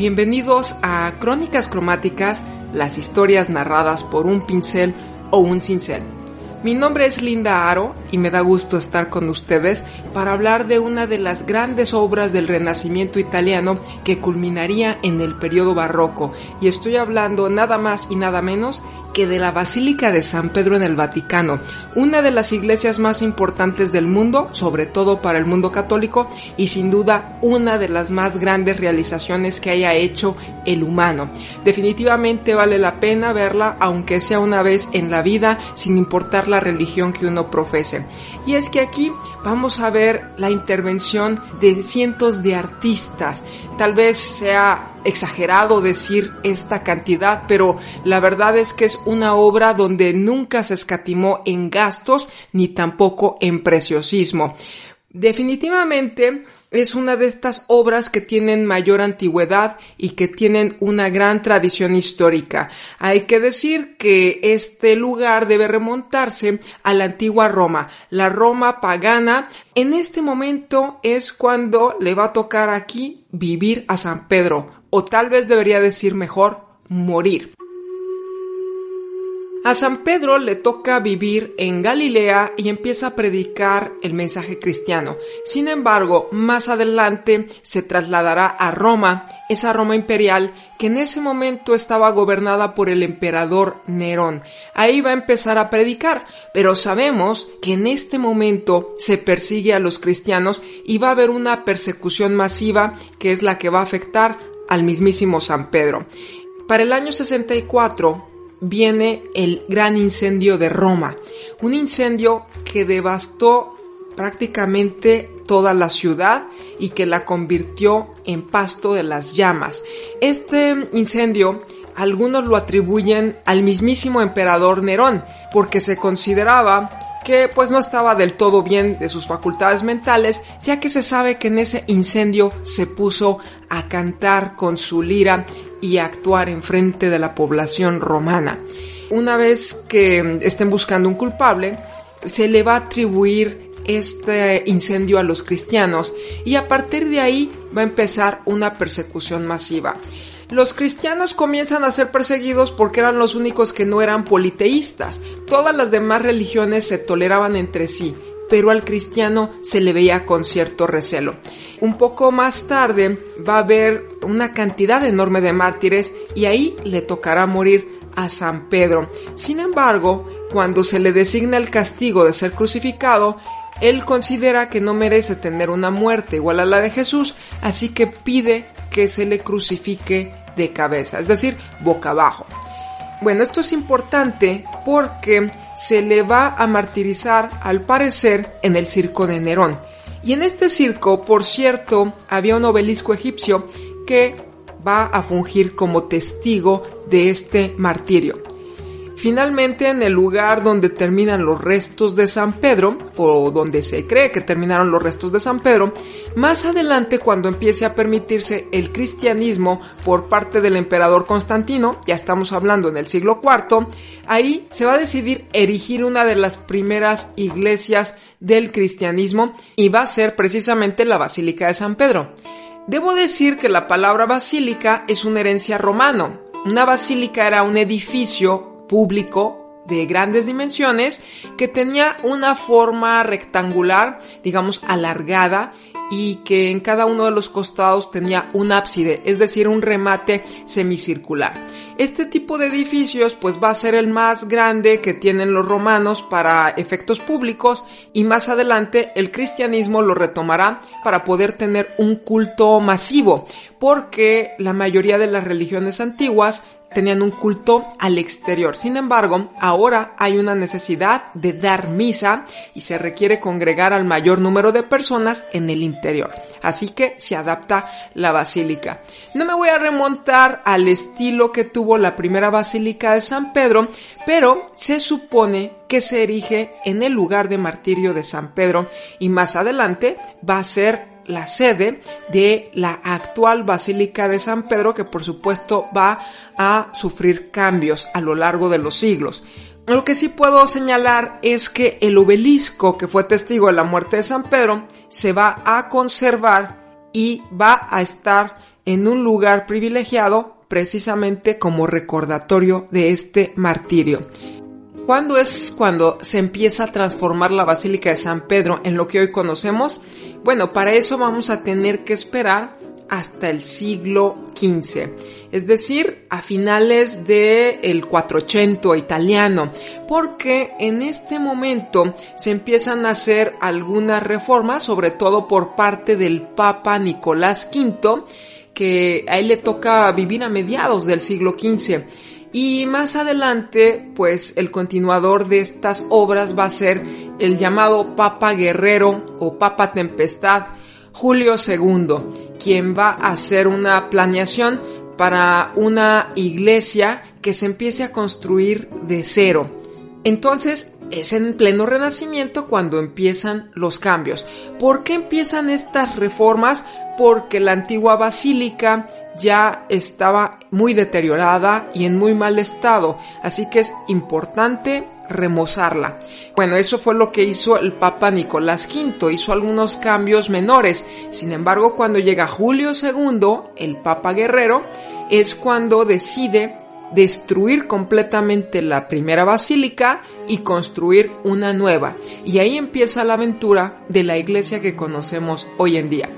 Bienvenidos a Crónicas Cromáticas, las historias narradas por un pincel o un cincel. Mi nombre es Linda Aro y me da gusto estar con ustedes para hablar de una de las grandes obras del Renacimiento italiano que culminaría en el periodo barroco y estoy hablando nada más y nada menos que de la Basílica de San Pedro en el Vaticano, una de las iglesias más importantes del mundo, sobre todo para el mundo católico, y sin duda una de las más grandes realizaciones que haya hecho el humano. Definitivamente vale la pena verla, aunque sea una vez en la vida, sin importar la religión que uno profese. Y es que aquí vamos a ver la intervención de cientos de artistas. Tal vez sea exagerado decir esta cantidad, pero la verdad es que es una obra donde nunca se escatimó en gastos ni tampoco en preciosismo. Definitivamente es una de estas obras que tienen mayor antigüedad y que tienen una gran tradición histórica. Hay que decir que este lugar debe remontarse a la antigua Roma, la Roma pagana. En este momento es cuando le va a tocar aquí vivir a San Pedro, o tal vez debería decir mejor, morir. A San Pedro le toca vivir en Galilea y empieza a predicar el mensaje cristiano. Sin embargo, más adelante se trasladará a Roma, esa Roma imperial que en ese momento estaba gobernada por el emperador Nerón. Ahí va a empezar a predicar, pero sabemos que en este momento se persigue a los cristianos y va a haber una persecución masiva que es la que va a afectar al mismísimo San Pedro. Para el año 64, viene el gran incendio de Roma, un incendio que devastó prácticamente toda la ciudad y que la convirtió en pasto de las llamas. Este incendio algunos lo atribuyen al mismísimo emperador Nerón, porque se consideraba que pues no estaba del todo bien de sus facultades mentales, ya que se sabe que en ese incendio se puso a cantar con su lira y actuar en frente de la población romana. Una vez que estén buscando un culpable, se le va a atribuir este incendio a los cristianos y a partir de ahí va a empezar una persecución masiva. Los cristianos comienzan a ser perseguidos porque eran los únicos que no eran politeístas. Todas las demás religiones se toleraban entre sí pero al cristiano se le veía con cierto recelo. Un poco más tarde va a haber una cantidad enorme de mártires y ahí le tocará morir a San Pedro. Sin embargo, cuando se le designa el castigo de ser crucificado, él considera que no merece tener una muerte igual a la de Jesús, así que pide que se le crucifique de cabeza, es decir, boca abajo. Bueno, esto es importante porque se le va a martirizar al parecer en el circo de Nerón. Y en este circo, por cierto, había un obelisco egipcio que va a fungir como testigo de este martirio. Finalmente, en el lugar donde terminan los restos de San Pedro, o donde se cree que terminaron los restos de San Pedro, más adelante cuando empiece a permitirse el cristianismo por parte del emperador Constantino, ya estamos hablando en el siglo IV, ahí se va a decidir erigir una de las primeras iglesias del cristianismo y va a ser precisamente la Basílica de San Pedro. Debo decir que la palabra basílica es una herencia romano. Una basílica era un edificio público de grandes dimensiones que tenía una forma rectangular, digamos alargada y que en cada uno de los costados tenía un ábside, es decir, un remate semicircular. Este tipo de edificios pues va a ser el más grande que tienen los romanos para efectos públicos y más adelante el cristianismo lo retomará para poder tener un culto masivo, porque la mayoría de las religiones antiguas tenían un culto al exterior. Sin embargo, ahora hay una necesidad de dar misa y se requiere congregar al mayor número de personas en el interior. Así que se adapta la basílica. No me voy a remontar al estilo que tuvo la primera basílica de San Pedro, pero se supone que se erige en el lugar de martirio de San Pedro y más adelante va a ser la sede de la actual Basílica de San Pedro, que por supuesto va a sufrir cambios a lo largo de los siglos. Lo que sí puedo señalar es que el obelisco que fue testigo de la muerte de San Pedro se va a conservar y va a estar en un lugar privilegiado precisamente como recordatorio de este martirio. ¿Cuándo es cuando se empieza a transformar la Basílica de San Pedro en lo que hoy conocemos? Bueno, para eso vamos a tener que esperar hasta el siglo XV, es decir, a finales del el 480 italiano, porque en este momento se empiezan a hacer algunas reformas, sobre todo por parte del Papa Nicolás V, que a él le toca vivir a mediados del siglo XV. Y más adelante, pues el continuador de estas obras va a ser el llamado Papa Guerrero o Papa Tempestad, Julio II, quien va a hacer una planeación para una iglesia que se empiece a construir de cero. Entonces, es en pleno renacimiento cuando empiezan los cambios. ¿Por qué empiezan estas reformas? Porque la antigua basílica ya estaba muy deteriorada y en muy mal estado, así que es importante remozarla. Bueno, eso fue lo que hizo el Papa Nicolás V, hizo algunos cambios menores. Sin embargo, cuando llega Julio II, el Papa Guerrero, es cuando decide destruir completamente la primera basílica y construir una nueva. Y ahí empieza la aventura de la iglesia que conocemos hoy en día.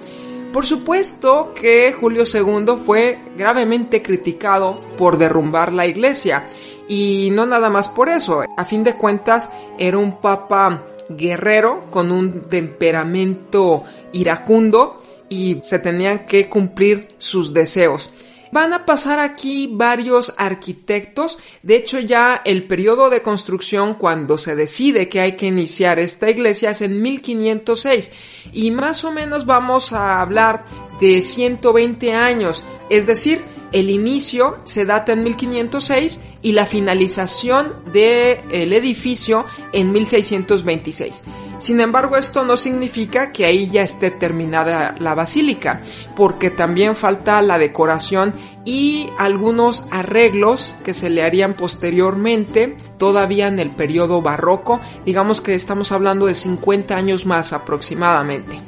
Por supuesto que Julio II fue gravemente criticado por derrumbar la iglesia y no nada más por eso. A fin de cuentas era un papa guerrero con un temperamento iracundo y se tenían que cumplir sus deseos. Van a pasar aquí varios arquitectos. De hecho, ya el periodo de construcción cuando se decide que hay que iniciar esta iglesia es en 1506 y más o menos vamos a hablar de 120 años. Es decir, el inicio se data en 1506 y la finalización del edificio en 1626. Sin embargo, esto no significa que ahí ya esté terminada la basílica, porque también falta la decoración y algunos arreglos que se le harían posteriormente, todavía en el periodo barroco, digamos que estamos hablando de 50 años más aproximadamente.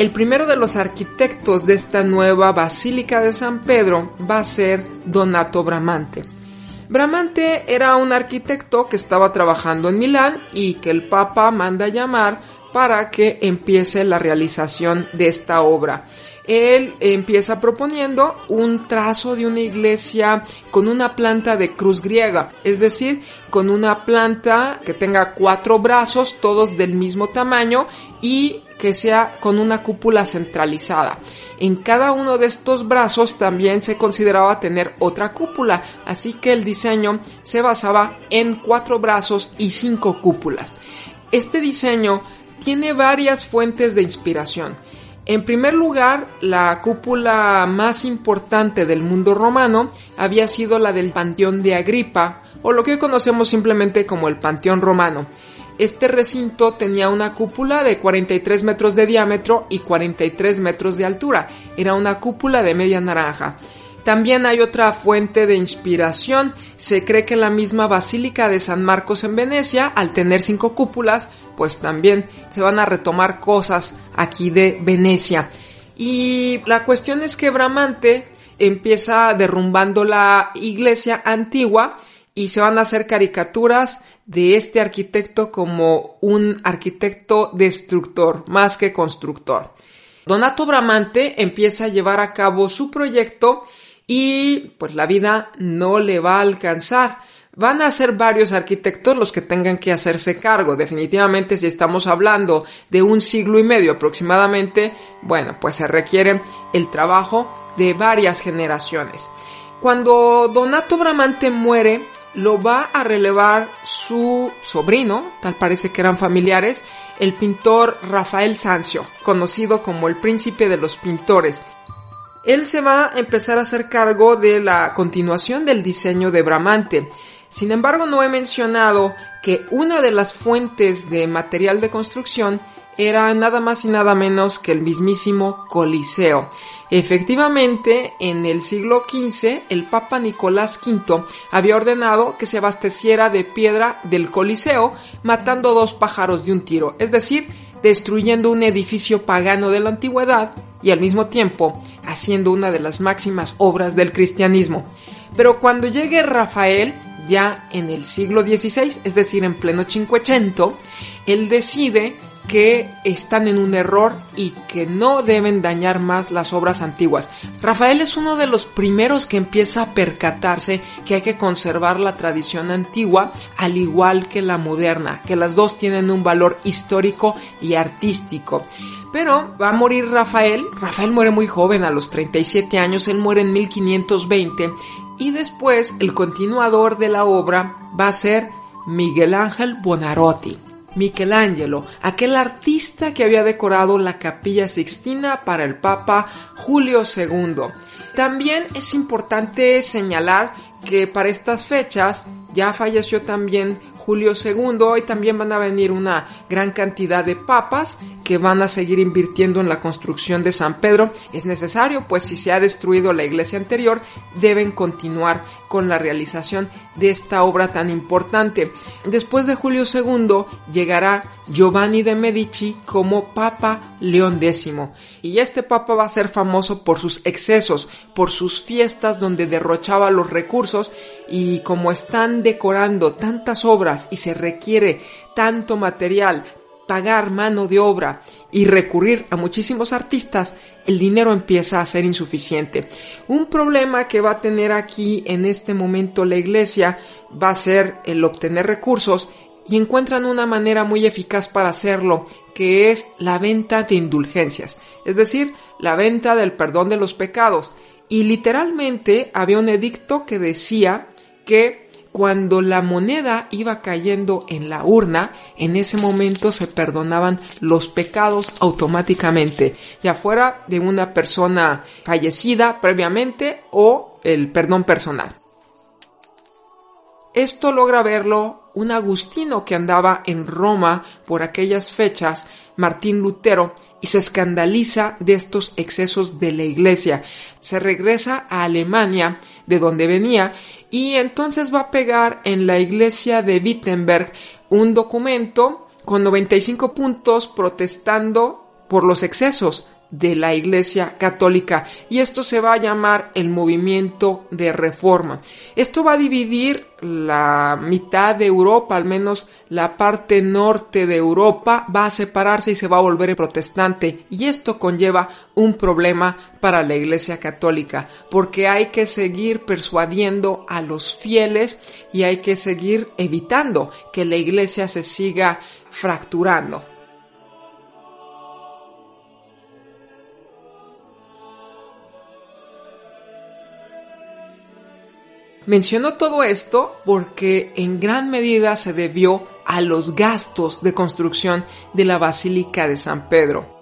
El primero de los arquitectos de esta nueva Basílica de San Pedro va a ser Donato Bramante. Bramante era un arquitecto que estaba trabajando en Milán y que el Papa manda llamar para que empiece la realización de esta obra él empieza proponiendo un trazo de una iglesia con una planta de cruz griega, es decir, con una planta que tenga cuatro brazos, todos del mismo tamaño y que sea con una cúpula centralizada. En cada uno de estos brazos también se consideraba tener otra cúpula, así que el diseño se basaba en cuatro brazos y cinco cúpulas. Este diseño tiene varias fuentes de inspiración. En primer lugar, la cúpula más importante del mundo romano había sido la del Panteón de Agripa, o lo que hoy conocemos simplemente como el Panteón Romano. Este recinto tenía una cúpula de 43 metros de diámetro y 43 metros de altura. Era una cúpula de media naranja. También hay otra fuente de inspiración. Se cree que la misma Basílica de San Marcos en Venecia, al tener cinco cúpulas, pues también se van a retomar cosas aquí de Venecia. Y la cuestión es que Bramante empieza derrumbando la iglesia antigua y se van a hacer caricaturas de este arquitecto como un arquitecto destructor más que constructor. Donato Bramante empieza a llevar a cabo su proyecto y pues la vida no le va a alcanzar. Van a ser varios arquitectos los que tengan que hacerse cargo. Definitivamente si estamos hablando de un siglo y medio aproximadamente, bueno, pues se requiere el trabajo de varias generaciones. Cuando Donato Bramante muere, lo va a relevar su sobrino, tal parece que eran familiares, el pintor Rafael Sancio, conocido como el príncipe de los pintores. Él se va a empezar a hacer cargo de la continuación del diseño de Bramante. Sin embargo, no he mencionado que una de las fuentes de material de construcción era nada más y nada menos que el mismísimo Coliseo. Efectivamente, en el siglo XV, el Papa Nicolás V había ordenado que se abasteciera de piedra del Coliseo, matando dos pájaros de un tiro, es decir, destruyendo un edificio pagano de la antigüedad y al mismo tiempo haciendo una de las máximas obras del cristianismo. Pero cuando llegue Rafael, ya en el siglo XVI, es decir, en pleno Cinquecento, él decide que están en un error y que no deben dañar más las obras antiguas. Rafael es uno de los primeros que empieza a percatarse que hay que conservar la tradición antigua al igual que la moderna, que las dos tienen un valor histórico y artístico. Pero va a morir Rafael. Rafael muere muy joven, a los 37 años, él muere en 1520 y después el continuador de la obra va a ser Miguel Ángel Buonarroti. Michelangelo, aquel artista que había decorado la capilla sixtina para el Papa Julio II. También es importante señalar que para estas fechas ya falleció también Julio II y también van a venir una gran cantidad de papas que van a seguir invirtiendo en la construcción de San Pedro. Es necesario, pues si se ha destruido la iglesia anterior, deben continuar con la realización de esta obra tan importante. Después de Julio II llegará Giovanni de Medici como Papa León X. Y este Papa va a ser famoso por sus excesos, por sus fiestas donde derrochaba los recursos y como están decorando tantas obras y se requiere tanto material, pagar mano de obra y recurrir a muchísimos artistas, el dinero empieza a ser insuficiente. Un problema que va a tener aquí en este momento la iglesia va a ser el obtener recursos y encuentran una manera muy eficaz para hacerlo, que es la venta de indulgencias, es decir, la venta del perdón de los pecados. Y literalmente había un edicto que decía que cuando la moneda iba cayendo en la urna, en ese momento se perdonaban los pecados automáticamente, ya fuera de una persona fallecida previamente o el perdón personal. Esto logra verlo un agustino que andaba en Roma por aquellas fechas, Martín Lutero, y se escandaliza de estos excesos de la iglesia. Se regresa a Alemania, de donde venía, y entonces va a pegar en la iglesia de Wittenberg un documento con 95 puntos protestando por los excesos de la Iglesia Católica y esto se va a llamar el movimiento de reforma. Esto va a dividir la mitad de Europa, al menos la parte norte de Europa, va a separarse y se va a volver protestante y esto conlleva un problema para la Iglesia Católica porque hay que seguir persuadiendo a los fieles y hay que seguir evitando que la Iglesia se siga fracturando. Menciono todo esto porque en gran medida se debió a los gastos de construcción de la Basílica de San Pedro.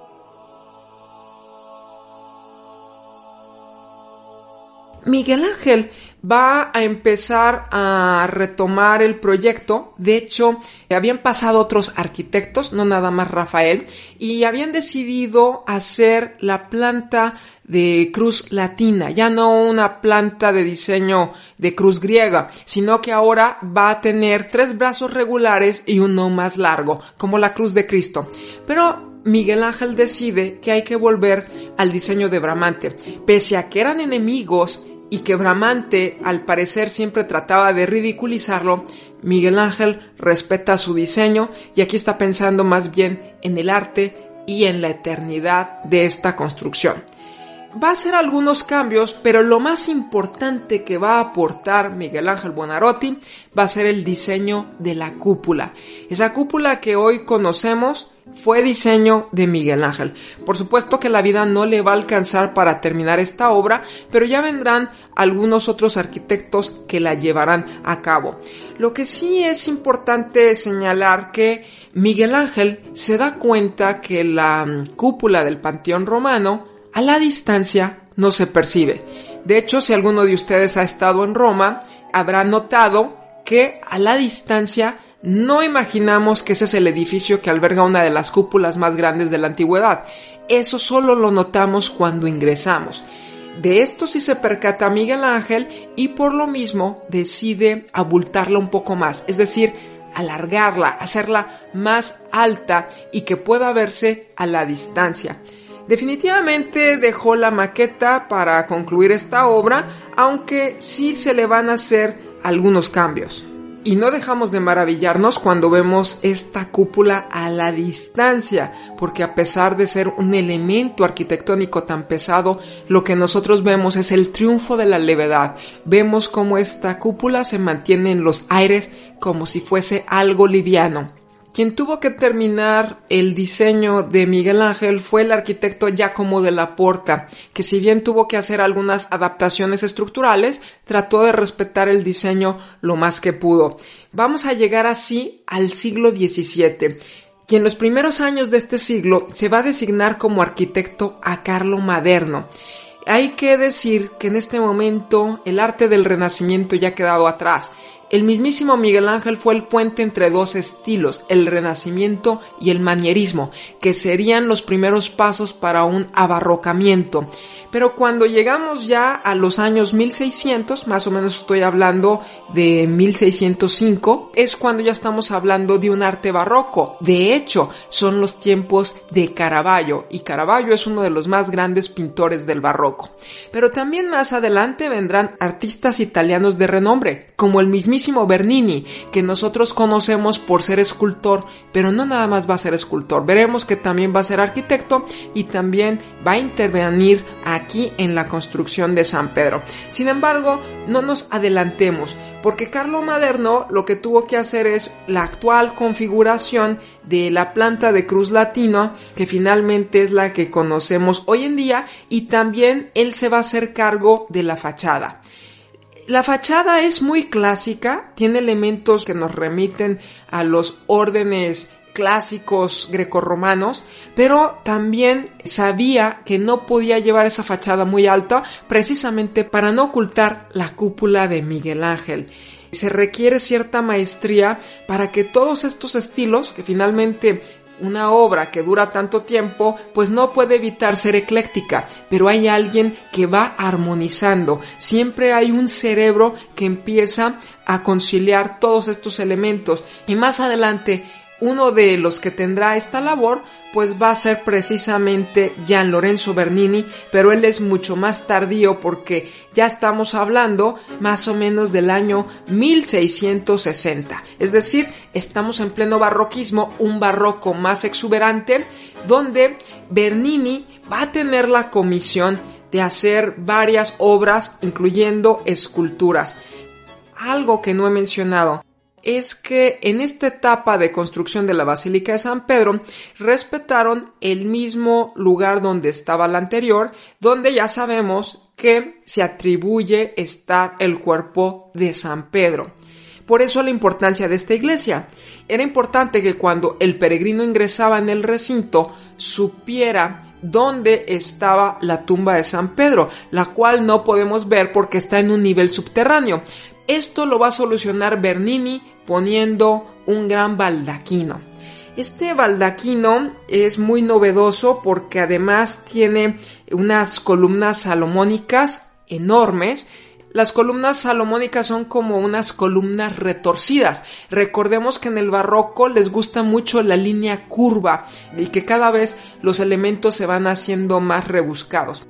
Miguel Ángel va a empezar a retomar el proyecto. De hecho, habían pasado otros arquitectos, no nada más Rafael, y habían decidido hacer la planta de cruz latina, ya no una planta de diseño de cruz griega, sino que ahora va a tener tres brazos regulares y uno más largo, como la cruz de Cristo. Pero Miguel Ángel decide que hay que volver al diseño de Bramante. Pese a que eran enemigos y que Bramante al parecer siempre trataba de ridiculizarlo, Miguel Ángel respeta su diseño y aquí está pensando más bien en el arte y en la eternidad de esta construcción. Va a hacer algunos cambios, pero lo más importante que va a aportar Miguel Ángel Buonarroti va a ser el diseño de la cúpula. Esa cúpula que hoy conocemos fue diseño de Miguel Ángel. Por supuesto que la vida no le va a alcanzar para terminar esta obra, pero ya vendrán algunos otros arquitectos que la llevarán a cabo. Lo que sí es importante señalar que Miguel Ángel se da cuenta que la mm, cúpula del Panteón Romano a la distancia no se percibe. De hecho, si alguno de ustedes ha estado en Roma, habrá notado que a la distancia no imaginamos que ese es el edificio que alberga una de las cúpulas más grandes de la antigüedad. Eso solo lo notamos cuando ingresamos. De esto sí se percata Miguel Ángel y por lo mismo decide abultarla un poco más, es decir, alargarla, hacerla más alta y que pueda verse a la distancia. Definitivamente dejó la maqueta para concluir esta obra, aunque sí se le van a hacer algunos cambios. Y no dejamos de maravillarnos cuando vemos esta cúpula a la distancia, porque a pesar de ser un elemento arquitectónico tan pesado, lo que nosotros vemos es el triunfo de la levedad. Vemos cómo esta cúpula se mantiene en los aires como si fuese algo liviano. Quien tuvo que terminar el diseño de Miguel Ángel fue el arquitecto Giacomo de la Porta, que si bien tuvo que hacer algunas adaptaciones estructurales, trató de respetar el diseño lo más que pudo. Vamos a llegar así al siglo XVII y en los primeros años de este siglo se va a designar como arquitecto a Carlo Maderno. Hay que decir que en este momento el arte del Renacimiento ya ha quedado atrás el mismísimo Miguel Ángel fue el puente entre dos estilos, el renacimiento y el manierismo, que serían los primeros pasos para un abarrocamiento. Pero cuando llegamos ya a los años 1600, más o menos estoy hablando de 1605, es cuando ya estamos hablando de un arte barroco. De hecho, son los tiempos de Caravaggio, y Caravaggio es uno de los más grandes pintores del barroco. Pero también más adelante vendrán artistas italianos de renombre, como el mismísimo Bernini, que nosotros conocemos por ser escultor, pero no nada más va a ser escultor. Veremos que también va a ser arquitecto y también va a intervenir aquí en la construcción de San Pedro. Sin embargo, no nos adelantemos, porque Carlo Maderno lo que tuvo que hacer es la actual configuración de la planta de cruz latina, que finalmente es la que conocemos hoy en día, y también él se va a hacer cargo de la fachada. La fachada es muy clásica, tiene elementos que nos remiten a los órdenes clásicos grecorromanos, pero también sabía que no podía llevar esa fachada muy alta precisamente para no ocultar la cúpula de Miguel Ángel. Se requiere cierta maestría para que todos estos estilos, que finalmente una obra que dura tanto tiempo, pues no puede evitar ser ecléctica, pero hay alguien que va armonizando. Siempre hay un cerebro que empieza a conciliar todos estos elementos y más adelante uno de los que tendrá esta labor pues va a ser precisamente Gian Lorenzo Bernini, pero él es mucho más tardío porque ya estamos hablando más o menos del año 1660. Es decir, estamos en pleno barroquismo, un barroco más exuberante, donde Bernini va a tener la comisión de hacer varias obras, incluyendo esculturas. Algo que no he mencionado es que en esta etapa de construcción de la Basílica de San Pedro respetaron el mismo lugar donde estaba la anterior, donde ya sabemos que se atribuye estar el cuerpo de San Pedro. Por eso la importancia de esta iglesia. Era importante que cuando el peregrino ingresaba en el recinto supiera dónde estaba la tumba de San Pedro, la cual no podemos ver porque está en un nivel subterráneo. Esto lo va a solucionar Bernini poniendo un gran baldaquino. Este baldaquino es muy novedoso porque además tiene unas columnas salomónicas enormes. Las columnas salomónicas son como unas columnas retorcidas. Recordemos que en el barroco les gusta mucho la línea curva y que cada vez los elementos se van haciendo más rebuscados.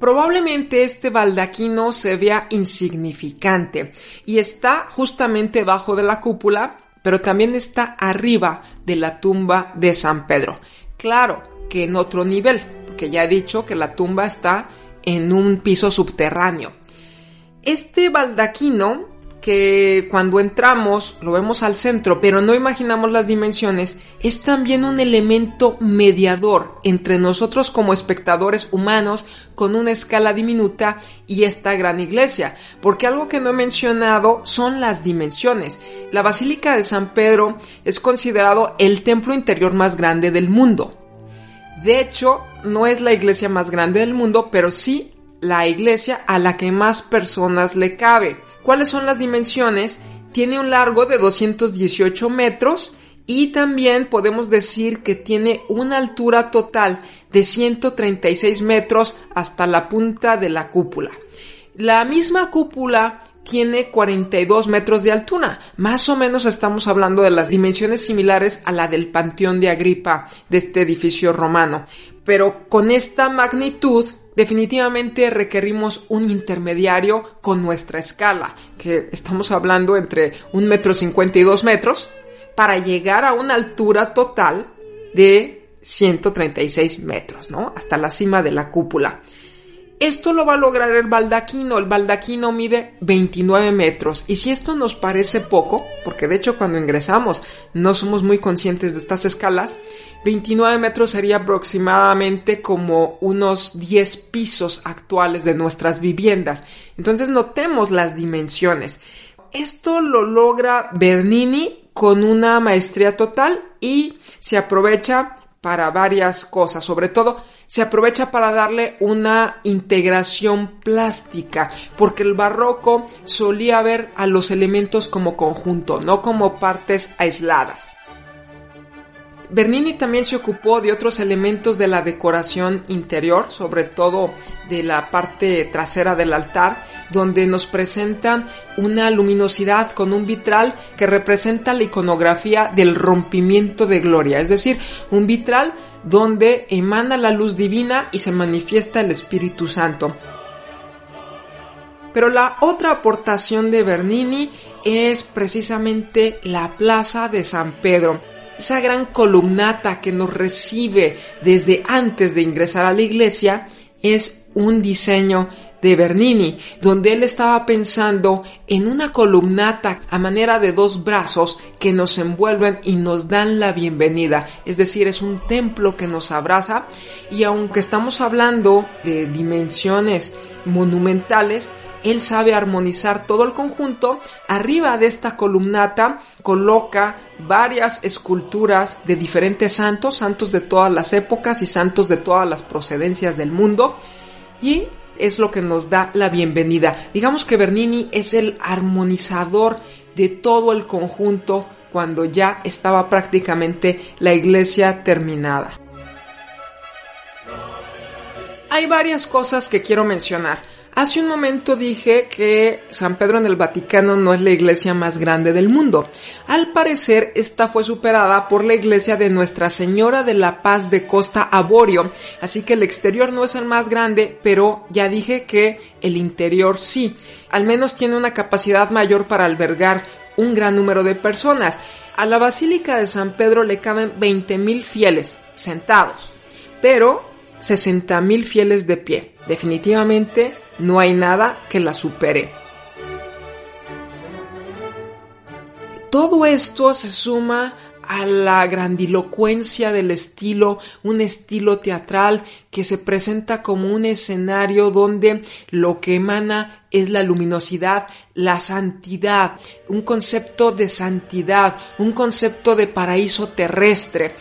Probablemente este baldaquino se vea insignificante y está justamente bajo de la cúpula, pero también está arriba de la tumba de San Pedro. Claro que en otro nivel, porque ya he dicho que la tumba está en un piso subterráneo. Este baldaquino que cuando entramos lo vemos al centro, pero no imaginamos las dimensiones, es también un elemento mediador entre nosotros como espectadores humanos con una escala diminuta y esta gran iglesia, porque algo que no he mencionado son las dimensiones. La Basílica de San Pedro es considerado el templo interior más grande del mundo. De hecho, no es la iglesia más grande del mundo, pero sí la iglesia a la que más personas le cabe. ¿Cuáles son las dimensiones? Tiene un largo de 218 metros y también podemos decir que tiene una altura total de 136 metros hasta la punta de la cúpula. La misma cúpula tiene 42 metros de altura. Más o menos estamos hablando de las dimensiones similares a la del Panteón de Agripa de este edificio romano. Pero con esta magnitud definitivamente requerimos un intermediario con nuestra escala, que estamos hablando entre un metro cincuenta y dos metros, para llegar a una altura total de 136 metros, ¿no? Hasta la cima de la cúpula. Esto lo va a lograr el baldaquino. El baldaquino mide 29 metros. Y si esto nos parece poco, porque de hecho cuando ingresamos no somos muy conscientes de estas escalas, 29 metros sería aproximadamente como unos 10 pisos actuales de nuestras viviendas. Entonces notemos las dimensiones. Esto lo logra Bernini con una maestría total y se aprovecha para varias cosas, sobre todo se aprovecha para darle una integración plástica, porque el barroco solía ver a los elementos como conjunto, no como partes aisladas. Bernini también se ocupó de otros elementos de la decoración interior, sobre todo de la parte trasera del altar, donde nos presenta una luminosidad con un vitral que representa la iconografía del rompimiento de gloria, es decir, un vitral donde emana la luz divina y se manifiesta el Espíritu Santo. Pero la otra aportación de Bernini es precisamente la Plaza de San Pedro esa gran columnata que nos recibe desde antes de ingresar a la iglesia, es un diseño de Bernini, donde él estaba pensando en una columnata a manera de dos brazos que nos envuelven y nos dan la bienvenida. Es decir, es un templo que nos abraza y aunque estamos hablando de dimensiones monumentales, él sabe armonizar todo el conjunto. Arriba de esta columnata coloca varias esculturas de diferentes santos, santos de todas las épocas y santos de todas las procedencias del mundo. Y es lo que nos da la bienvenida. Digamos que Bernini es el armonizador de todo el conjunto cuando ya estaba prácticamente la iglesia terminada. Hay varias cosas que quiero mencionar. Hace un momento dije que San Pedro en el Vaticano no es la iglesia más grande del mundo. Al parecer, esta fue superada por la iglesia de Nuestra Señora de la Paz de Costa Aborio, así que el exterior no es el más grande, pero ya dije que el interior sí. Al menos tiene una capacidad mayor para albergar un gran número de personas. A la Basílica de San Pedro le caben 20.000 fieles sentados, pero 60.000 fieles de pie. Definitivamente no hay nada que la supere. Todo esto se suma a la grandilocuencia del estilo, un estilo teatral que se presenta como un escenario donde lo que emana es la luminosidad, la santidad, un concepto de santidad, un concepto de paraíso terrestre.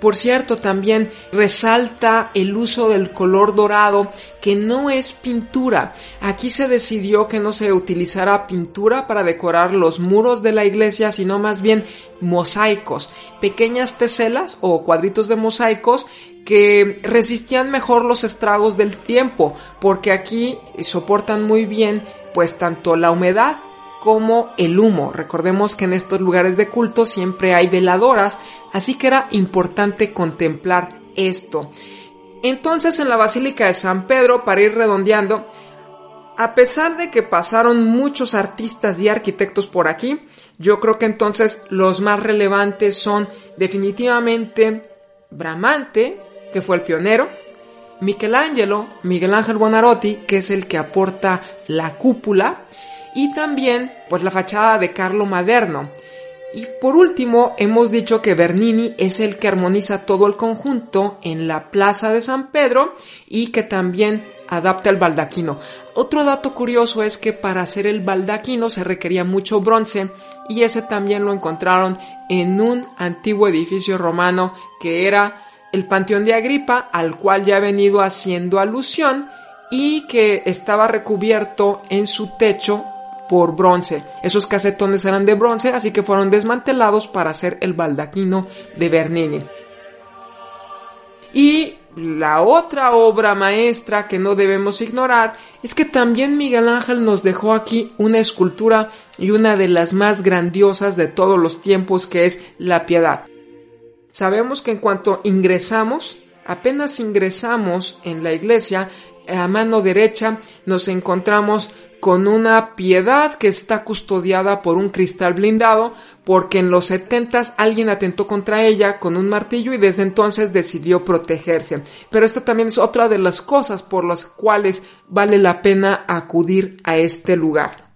Por cierto, también resalta el uso del color dorado, que no es pintura. Aquí se decidió que no se utilizara pintura para decorar los muros de la iglesia, sino más bien mosaicos, pequeñas teselas o cuadritos de mosaicos que resistían mejor los estragos del tiempo, porque aquí soportan muy bien pues tanto la humedad como el humo. Recordemos que en estos lugares de culto siempre hay veladoras, así que era importante contemplar esto. Entonces en la Basílica de San Pedro, para ir redondeando, a pesar de que pasaron muchos artistas y arquitectos por aquí, yo creo que entonces los más relevantes son definitivamente Bramante, que fue el pionero, Michelangelo, Miguel Ángel Bonarotti, que es el que aporta la cúpula, y también pues la fachada de Carlo Maderno. Y por último, hemos dicho que Bernini es el que armoniza todo el conjunto en la Plaza de San Pedro y que también adapta el baldaquino. Otro dato curioso es que para hacer el baldaquino se requería mucho bronce y ese también lo encontraron en un antiguo edificio romano que era el Panteón de Agripa, al cual ya ha venido haciendo alusión y que estaba recubierto en su techo por bronce. Esos casetones eran de bronce, así que fueron desmantelados para hacer el baldaquino de Bernini. Y la otra obra maestra que no debemos ignorar es que también Miguel Ángel nos dejó aquí una escultura y una de las más grandiosas de todos los tiempos que es la piedad. Sabemos que en cuanto ingresamos, apenas ingresamos en la iglesia, a mano derecha nos encontramos con una piedad que está custodiada por un cristal blindado, porque en los setentas alguien atentó contra ella con un martillo y desde entonces decidió protegerse. Pero esta también es otra de las cosas por las cuales vale la pena acudir a este lugar.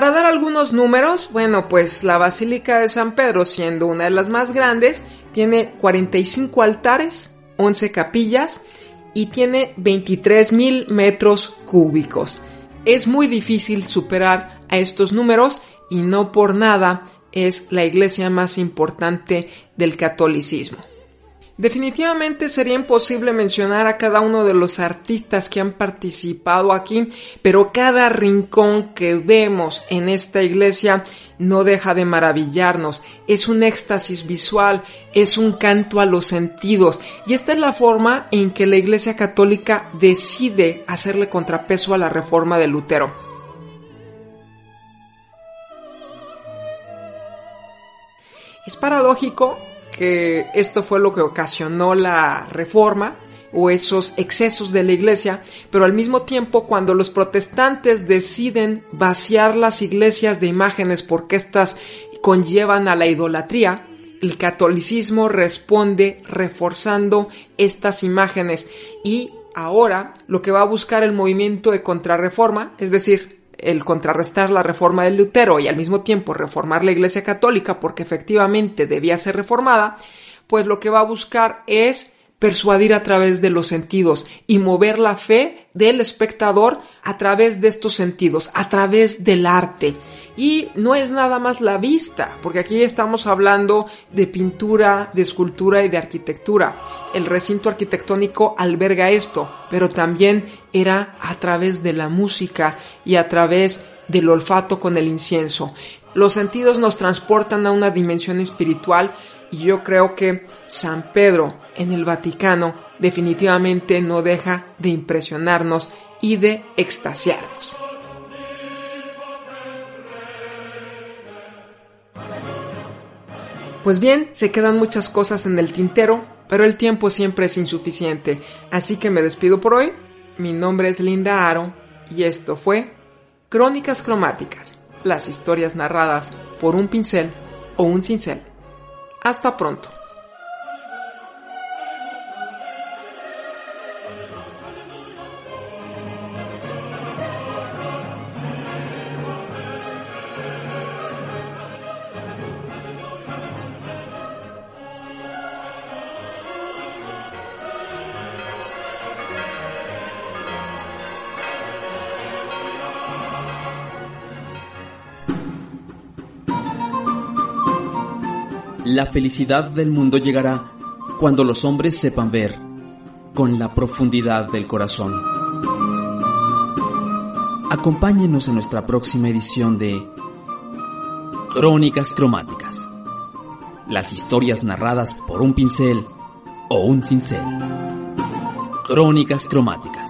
Para dar algunos números, bueno, pues la Basílica de San Pedro, siendo una de las más grandes, tiene 45 altares, 11 capillas y tiene 23 mil metros cúbicos. Es muy difícil superar a estos números y no por nada es la iglesia más importante del catolicismo. Definitivamente sería imposible mencionar a cada uno de los artistas que han participado aquí, pero cada rincón que vemos en esta iglesia no deja de maravillarnos. Es un éxtasis visual, es un canto a los sentidos, y esta es la forma en que la iglesia católica decide hacerle contrapeso a la reforma de Lutero. Es paradójico que esto fue lo que ocasionó la reforma o esos excesos de la iglesia, pero al mismo tiempo cuando los protestantes deciden vaciar las iglesias de imágenes porque éstas conllevan a la idolatría, el catolicismo responde reforzando estas imágenes. Y ahora lo que va a buscar el movimiento de contrarreforma, es decir, el contrarrestar la reforma de Lutero y al mismo tiempo reformar la Iglesia Católica porque efectivamente debía ser reformada, pues lo que va a buscar es persuadir a través de los sentidos y mover la fe del espectador a través de estos sentidos, a través del arte. Y no es nada más la vista, porque aquí estamos hablando de pintura, de escultura y de arquitectura. El recinto arquitectónico alberga esto, pero también era a través de la música y a través del olfato con el incienso. Los sentidos nos transportan a una dimensión espiritual y yo creo que San Pedro en el Vaticano definitivamente no deja de impresionarnos y de extasiarnos. Pues bien, se quedan muchas cosas en el tintero, pero el tiempo siempre es insuficiente, así que me despido por hoy. Mi nombre es Linda Aro y esto fue Crónicas Cromáticas, las historias narradas por un pincel o un cincel. Hasta pronto. La felicidad del mundo llegará cuando los hombres sepan ver con la profundidad del corazón. Acompáñenos en nuestra próxima edición de Crónicas Cromáticas. Las historias narradas por un pincel o un cincel. Crónicas Cromáticas.